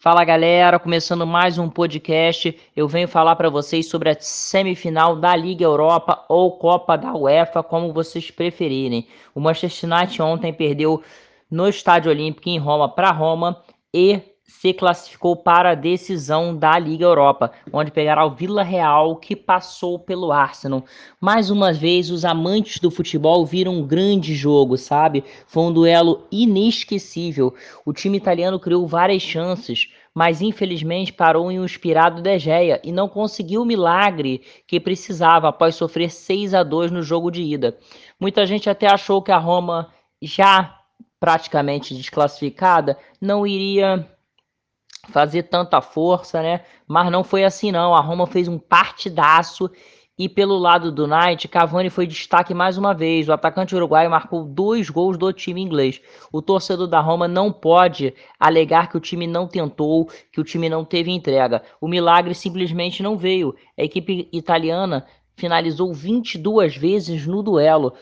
Fala galera, começando mais um podcast, eu venho falar para vocês sobre a semifinal da Liga Europa ou Copa da UEFA, como vocês preferirem. O Manchester United ontem perdeu no Estádio Olímpico em Roma para Roma e se classificou para a decisão da Liga Europa, onde pegará o Vila Real, que passou pelo Arsenal. Mais uma vez, os amantes do futebol viram um grande jogo, sabe? Foi um duelo inesquecível. O time italiano criou várias chances, mas infelizmente parou em um inspirado De Gea e não conseguiu o milagre que precisava após sofrer 6 a 2 no jogo de ida. Muita gente até achou que a Roma já praticamente desclassificada não iria fazer tanta força, né? Mas não foi assim não. A Roma fez um partidaço e pelo lado do Knight, Cavani foi destaque mais uma vez. O atacante uruguaio marcou dois gols do time inglês. O torcedor da Roma não pode alegar que o time não tentou, que o time não teve entrega. O milagre simplesmente não veio. A equipe italiana finalizou 22 vezes no duelo,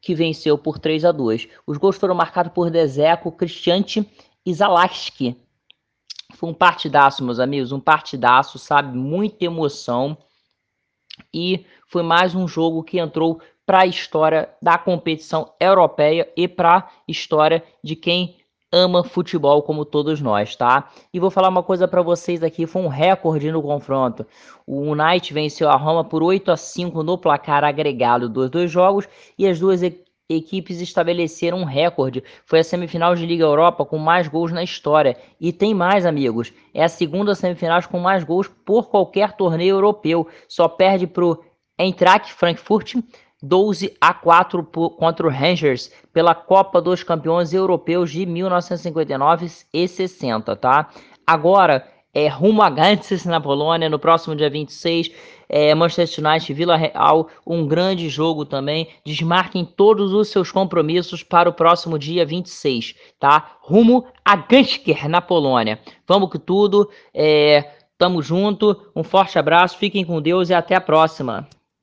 que venceu por 3 a 2. Os gols foram marcados por Dezeco, Cristiante e Zalaski. Foi um partidaço, meus amigos, um partidaço, sabe? Muita emoção. E foi mais um jogo que entrou para a história da competição europeia e para a história de quem ama futebol como todos nós, tá? E vou falar uma coisa para vocês aqui, foi um recorde no confronto. O United venceu a Roma por 8 a 5 no placar agregado dos dois jogos e as duas equipes estabeleceram um recorde. Foi a semifinal de Liga Europa com mais gols na história. E tem mais, amigos. É a segunda semifinal com mais gols por qualquer torneio europeu. Só perde pro Eintracht Frankfurt 12 a 4 contra o Rangers pela Copa dos Campeões Europeus de 1959 e 60, tá? Agora é rumo a Gantz na Polônia no próximo dia 26 é, Manchester United, Vila Real, um grande jogo também. Desmarquem todos os seus compromissos para o próximo dia 26, tá? Rumo a Gansker, na Polônia. Vamos com tudo. É, tamo junto. Um forte abraço, fiquem com Deus e até a próxima.